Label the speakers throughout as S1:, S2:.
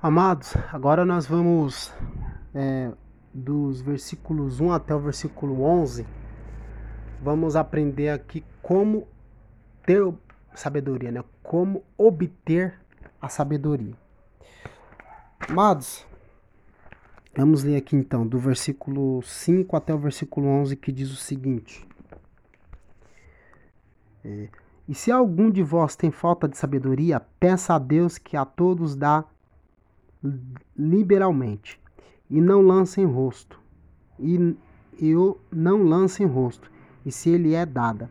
S1: Amados, agora nós vamos é, dos versículos 1 até o versículo 11. Vamos aprender aqui como ter sabedoria, né? Como obter a sabedoria. Amados, vamos ler aqui então, do versículo 5 até o versículo 11, que diz o seguinte: é, E se algum de vós tem falta de sabedoria, peça a Deus que a todos dá liberalmente, e não lancem rosto, e eu não lancem rosto, e se ele é dada.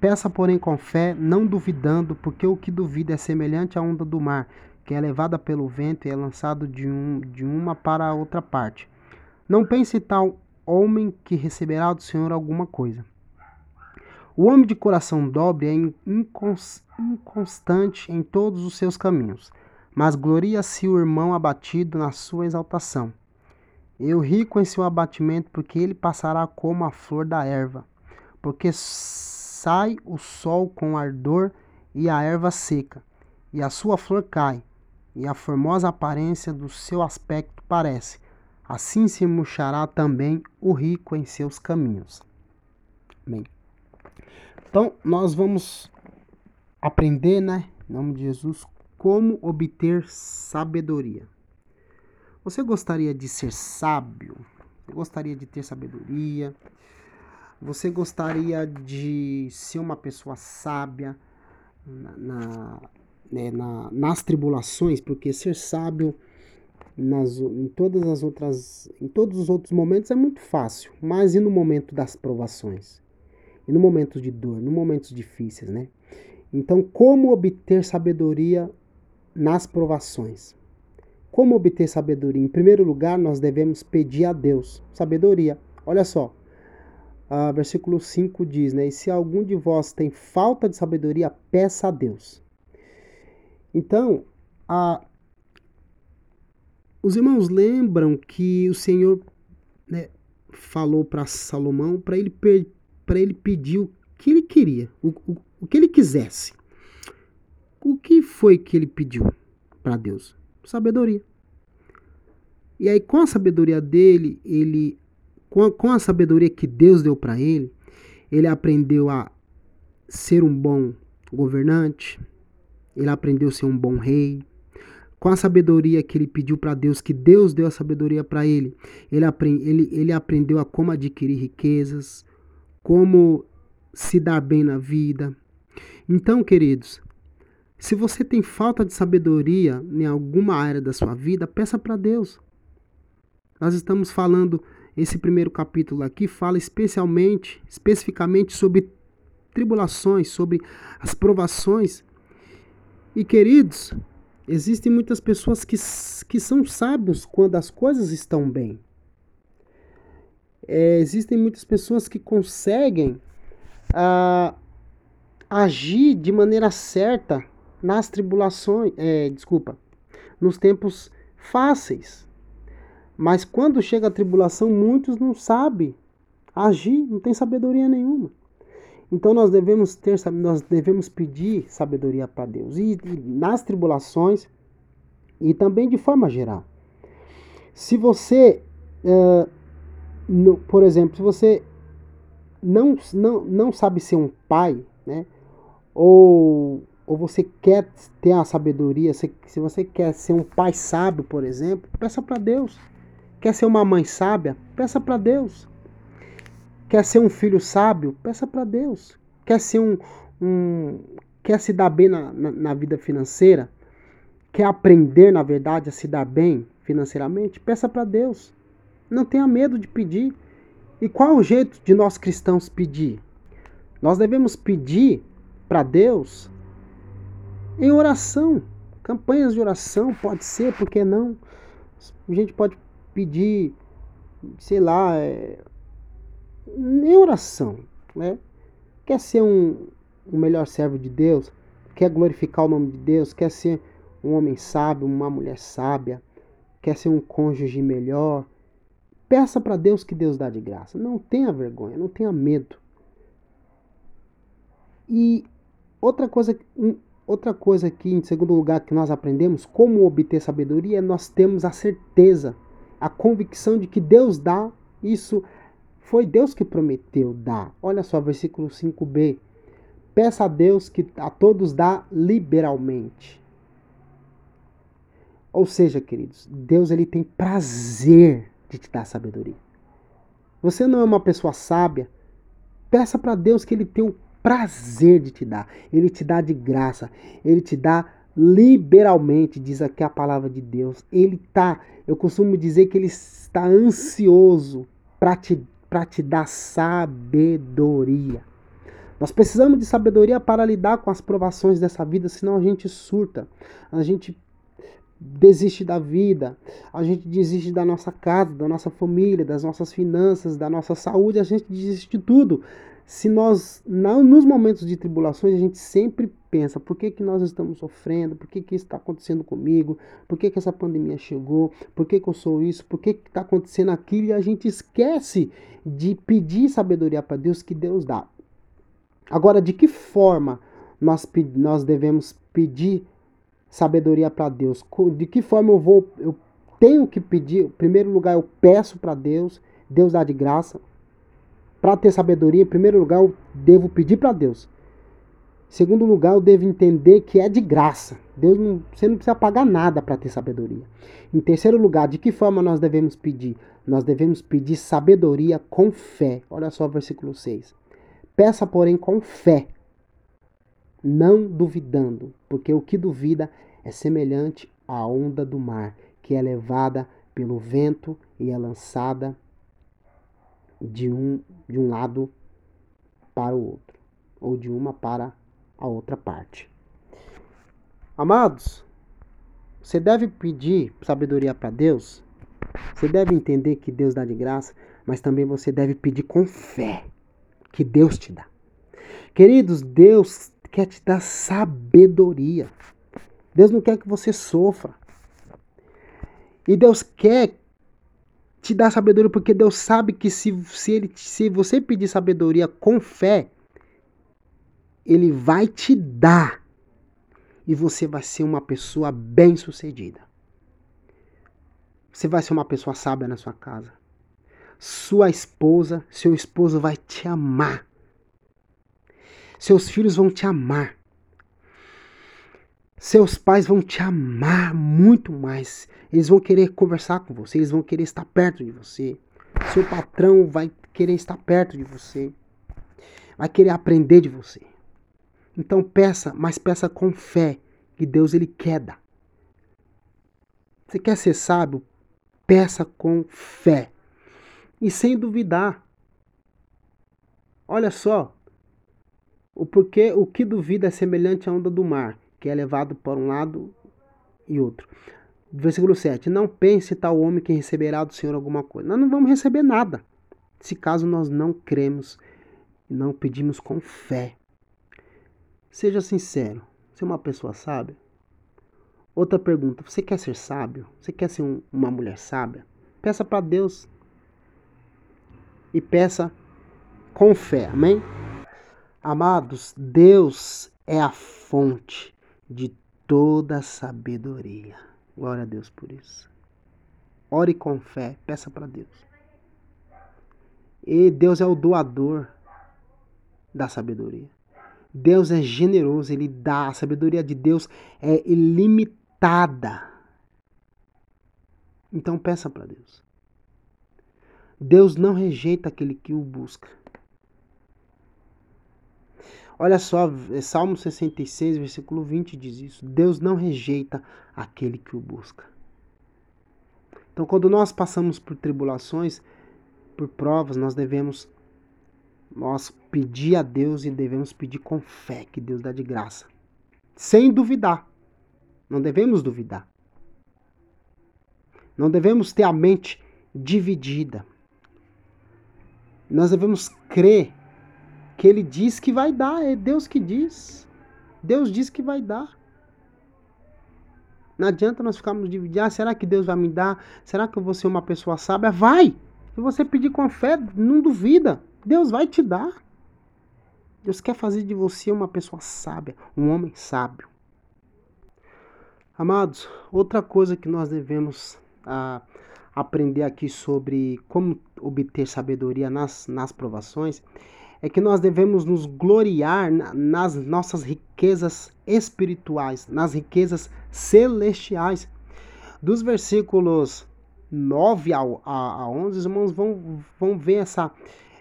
S1: Peça, porém, com fé, não duvidando, porque o que duvida é semelhante à onda do mar, que é levada pelo vento e é lançado de, um, de uma para a outra parte. Não pense tal homem que receberá do Senhor alguma coisa. O homem de coração dobre é inconstante em todos os seus caminhos mas gloria-se o irmão abatido na sua exaltação. Eu rico em seu abatimento, porque ele passará como a flor da erva. Porque sai o sol com ardor e a erva seca, e a sua flor cai, e a formosa aparência do seu aspecto parece. Assim se murchará também o rico em seus caminhos. Bem, então nós vamos aprender, né, em nome de Jesus, como obter sabedoria? Você gostaria de ser sábio? Você gostaria de ter sabedoria? Você gostaria de ser uma pessoa sábia na, na, né, na, nas tribulações? Porque ser sábio nas, em todas as outras, em todos os outros momentos é muito fácil, mas e no momento das provações? E no momento de dor, no momentos difíceis, né? Então, como obter sabedoria nas provações. Como obter sabedoria? Em primeiro lugar, nós devemos pedir a Deus sabedoria. Olha só, uh, versículo 5 diz, né? E se algum de vós tem falta de sabedoria, peça a Deus. Então, uh, os irmãos lembram que o Senhor né, falou para Salomão para ele, para ele pedir o que ele queria, o, o, o que ele quisesse. O que foi que ele pediu para Deus? Sabedoria. E aí, com a sabedoria dele, ele, com a, com a sabedoria que Deus deu para ele, ele aprendeu a ser um bom governante, ele aprendeu a ser um bom rei. Com a sabedoria que ele pediu para Deus, que Deus deu a sabedoria para ele, ele, aprend, ele, ele aprendeu a como adquirir riquezas, como se dar bem na vida. Então, queridos, se você tem falta de sabedoria em alguma área da sua vida, peça para Deus. Nós estamos falando, esse primeiro capítulo aqui fala especialmente, especificamente sobre tribulações, sobre as provações. E queridos, existem muitas pessoas que, que são sábios quando as coisas estão bem. É, existem muitas pessoas que conseguem ah, agir de maneira certa nas tribulações, é, desculpa, nos tempos fáceis. Mas quando chega a tribulação, muitos não sabem agir, não tem sabedoria nenhuma. Então nós devemos ter, nós devemos pedir sabedoria para Deus e, e, nas tribulações e também de forma geral. Se você, é, no, por exemplo, se você não, não, não sabe ser um pai, né, ou ou você quer ter a sabedoria, se, você quer ser um pai sábio, por exemplo, peça para Deus. Quer ser uma mãe sábia? Peça para Deus. Quer ser um filho sábio? Peça para Deus. Quer ser um, um quer se dar bem na, na, na, vida financeira? Quer aprender, na verdade, a se dar bem financeiramente? Peça para Deus. Não tenha medo de pedir. E qual é o jeito de nós cristãos pedir? Nós devemos pedir para Deus em oração. Campanhas de oração, pode ser, por que não? A gente pode pedir, sei lá, é, em oração, né? Quer ser um, um melhor servo de Deus? Quer glorificar o nome de Deus? Quer ser um homem sábio, uma mulher sábia? Quer ser um cônjuge melhor? Peça para Deus que Deus dá de graça. Não tenha vergonha, não tenha medo. E outra coisa, outra coisa aqui, em segundo lugar, que nós aprendemos, como obter sabedoria, é nós temos a certeza, a convicção de que Deus dá, isso foi Deus que prometeu dar. Olha só, versículo 5b. Peça a Deus que a todos dá liberalmente. Ou seja, queridos, Deus ele tem prazer de te dar sabedoria. Você não é uma pessoa sábia, peça para Deus que ele tenha o prazer de te dar. Ele te dá de graça, ele te dá liberalmente, diz aqui a palavra de Deus. Ele tá, eu costumo dizer que ele está ansioso para te para te dar sabedoria. Nós precisamos de sabedoria para lidar com as provações dessa vida, senão a gente surta. A gente desiste da vida, a gente desiste da nossa casa, da nossa família, das nossas finanças, da nossa saúde, a gente desiste de tudo. Se nós, não, nos momentos de tribulações, a gente sempre pensa: por que, que nós estamos sofrendo? Por que, que isso está acontecendo comigo? Por que, que essa pandemia chegou? Por que, que eu sou isso? Por que está acontecendo aquilo? E a gente esquece de pedir sabedoria para Deus que Deus dá. Agora, de que forma nós, nós devemos pedir sabedoria para Deus. De que forma eu vou, eu tenho que pedir? Em primeiro lugar, eu peço para Deus, Deus dá de graça. Para ter sabedoria, em primeiro lugar, eu devo pedir para Deus. Em segundo lugar, eu devo entender que é de graça. Deus não, você não precisa pagar nada para ter sabedoria. Em terceiro lugar, de que forma nós devemos pedir? Nós devemos pedir sabedoria com fé. Olha só o versículo 6. Peça, porém, com fé, não duvidando, porque o que duvida é semelhante à onda do mar, que é levada pelo vento e é lançada de um, de um lado para o outro, ou de uma para a outra parte. Amados, você deve pedir sabedoria para Deus, você deve entender que Deus dá de graça, mas também você deve pedir com fé que Deus te dá. Queridos, Deus quer te dar sabedoria. Deus não quer que você sofra. E Deus quer te dar sabedoria porque Deus sabe que se, se, ele, se você pedir sabedoria com fé, Ele vai te dar. E você vai ser uma pessoa bem-sucedida. Você vai ser uma pessoa sábia na sua casa. Sua esposa, seu esposo vai te amar. Seus filhos vão te amar. Seus pais vão te amar muito mais. Eles vão querer conversar com você, eles vão querer estar perto de você. Seu patrão vai querer estar perto de você. Vai querer aprender de você. Então peça, mas peça com fé que Deus ele quer dar. Você quer ser sábio? Peça com fé e sem duvidar. Olha só, o porquê, o que duvida é semelhante à onda do mar, que é levado por um lado e outro. Versículo 7. Não pense tal homem que receberá do Senhor alguma coisa. Nós não vamos receber nada. Se caso nós não cremos não pedimos com fé. Seja sincero. Você é uma pessoa sábia? Outra pergunta. Você quer ser sábio? Você quer ser um, uma mulher sábia? Peça para Deus. E peça com fé. Amém? Amados, Deus é a fonte de toda sabedoria. Glória a Deus por isso. Ore com fé, peça para Deus. E Deus é o doador da sabedoria. Deus é generoso, ele dá. A sabedoria de Deus é ilimitada. Então peça para Deus. Deus não rejeita aquele que o busca. Olha só, é Salmo 66, versículo 20 diz isso. Deus não rejeita aquele que o busca. Então, quando nós passamos por tribulações, por provas, nós devemos nós pedir a Deus e devemos pedir com fé que Deus dá de graça, sem duvidar. Não devemos duvidar. Não devemos ter a mente dividida. Nós devemos crer que ele diz que vai dar, é Deus que diz. Deus diz que vai dar. Não adianta nós ficarmos dividindo. Ah, será que Deus vai me dar? Será que eu vou ser uma pessoa sábia? Vai! Se você pedir com fé, não duvida. Deus vai te dar. Deus quer fazer de você uma pessoa sábia, um homem sábio. Amados, outra coisa que nós devemos ah, aprender aqui sobre como obter sabedoria nas, nas provações é que nós devemos nos gloriar nas nossas riquezas espirituais, nas riquezas celestiais. Dos versículos 9 a, a, 11, os irmãos vão, vão ver essa,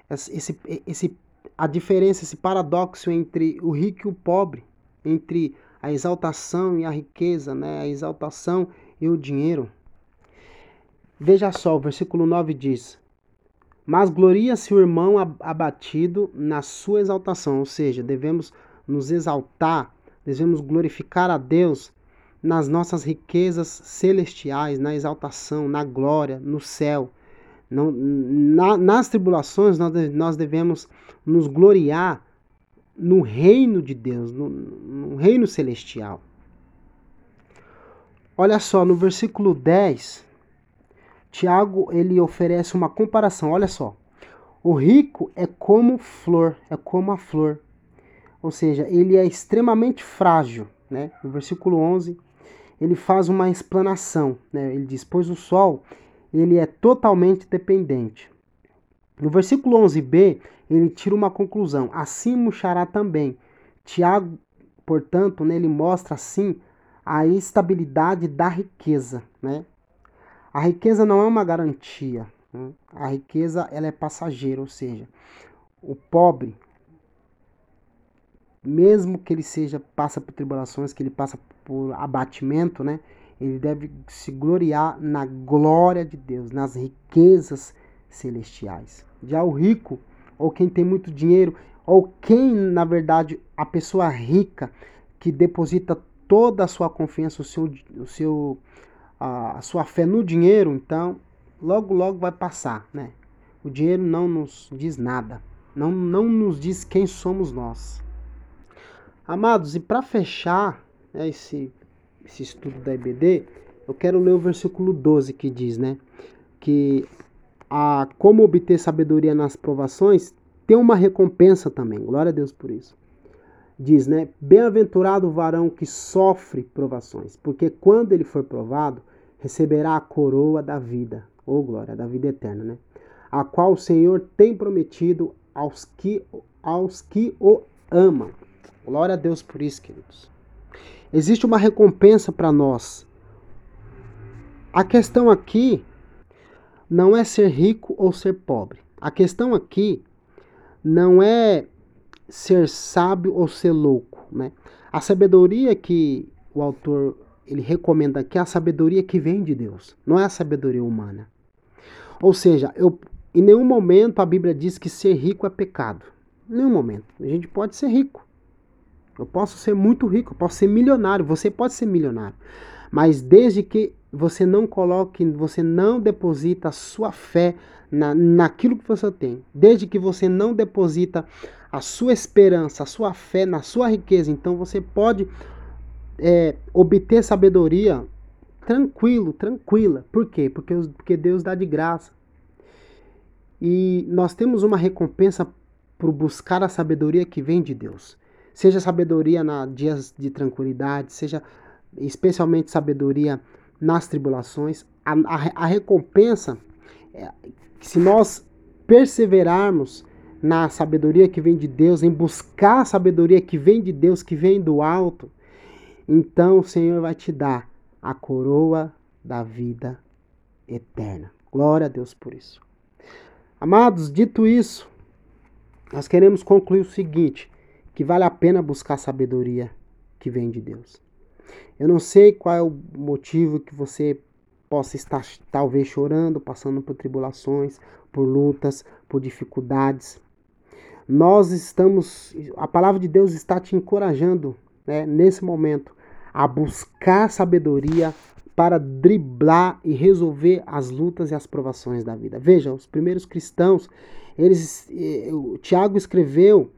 S1: esse, esse, a diferença, esse paradoxo entre o rico e o pobre, entre a exaltação e a riqueza, né? a exaltação e o dinheiro. Veja só, o versículo 9 diz: mas gloria-se o irmão abatido na sua exaltação, ou seja, devemos nos exaltar, devemos glorificar a Deus nas nossas riquezas celestiais, na exaltação, na glória, no céu. Não, na, nas tribulações, nós, nós devemos nos gloriar no reino de Deus, no, no reino celestial. Olha só, no versículo 10, Tiago ele oferece uma comparação. Olha só. O rico é como flor, é como a flor. Ou seja, ele é extremamente frágil. Né? No versículo 11, ele faz uma explanação. Né? Ele diz: Pois o sol ele é totalmente dependente. No versículo 11b, ele tira uma conclusão: Assim murchará também. Tiago, portanto, né, ele mostra assim a estabilidade da riqueza. Né? A riqueza não é uma garantia. Né? A riqueza ela é passageira, ou seja, o pobre, mesmo que ele seja passa por tribulações, que ele passa por abatimento, né? Ele deve se gloriar na glória de Deus, nas riquezas celestiais. Já o rico, ou quem tem muito dinheiro, ou quem, na verdade, a pessoa rica que deposita toda a sua confiança, o seu, o seu a, sua fé no dinheiro, então logo logo vai passar, né? O dinheiro não nos diz nada, não, não nos diz quem somos nós. Amados, e para fechar né, esse, esse estudo da IBD, eu quero ler o versículo 12 que diz, né? Que a como obter sabedoria nas provações tem uma recompensa também. Glória a Deus por isso. Diz, né? Bem-aventurado o varão que sofre provações, porque quando ele for provado, receberá a coroa da vida, ou glória, da vida eterna, né? A qual o Senhor tem prometido aos que, aos que o amam. Glória a Deus por isso, queridos. Existe uma recompensa para nós. A questão aqui não é ser rico ou ser pobre. A questão aqui não é ser sábio ou ser louco, né? A sabedoria que o autor ele recomenda que a sabedoria que vem de Deus, não é a sabedoria humana. Ou seja, eu, em nenhum momento a Bíblia diz que ser rico é pecado. Em nenhum momento. A gente pode ser rico. Eu posso ser muito rico, eu posso ser milionário, você pode ser milionário. Mas desde que você não coloque, você não deposita a sua fé na, naquilo que você tem, desde que você não deposita a sua esperança, a sua fé na sua riqueza, então você pode é, obter sabedoria tranquilo, tranquila. Por quê? Porque, porque Deus dá de graça. E nós temos uma recompensa por buscar a sabedoria que vem de Deus. Seja sabedoria na dias de tranquilidade, seja especialmente sabedoria nas tribulações. A, a, a recompensa, é, se nós perseverarmos na sabedoria que vem de Deus, em buscar a sabedoria que vem de Deus, que vem do alto, então o Senhor vai te dar a coroa da vida eterna. Glória a Deus por isso. Amados, dito isso, nós queremos concluir o seguinte: que vale a pena buscar a sabedoria que vem de Deus. Eu não sei qual é o motivo que você possa estar talvez chorando, passando por tribulações, por lutas, por dificuldades. Nós estamos, a palavra de Deus está te encorajando né, nesse momento a buscar sabedoria para driblar e resolver as lutas e as provações da vida. Veja, os primeiros cristãos, eles, eh, o Tiago escreveu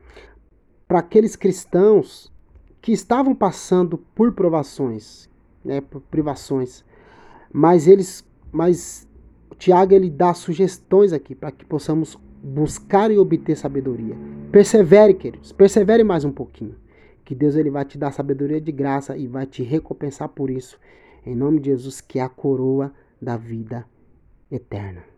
S1: para aqueles cristãos que estavam passando por provações, né, por privações, mas eles, mas Tiago ele dá sugestões aqui para que possamos buscar e obter sabedoria. Persevere, queridos, persevere mais um pouquinho que Deus ele vai te dar sabedoria de graça e vai te recompensar por isso. Em nome de Jesus, que é a coroa da vida eterna.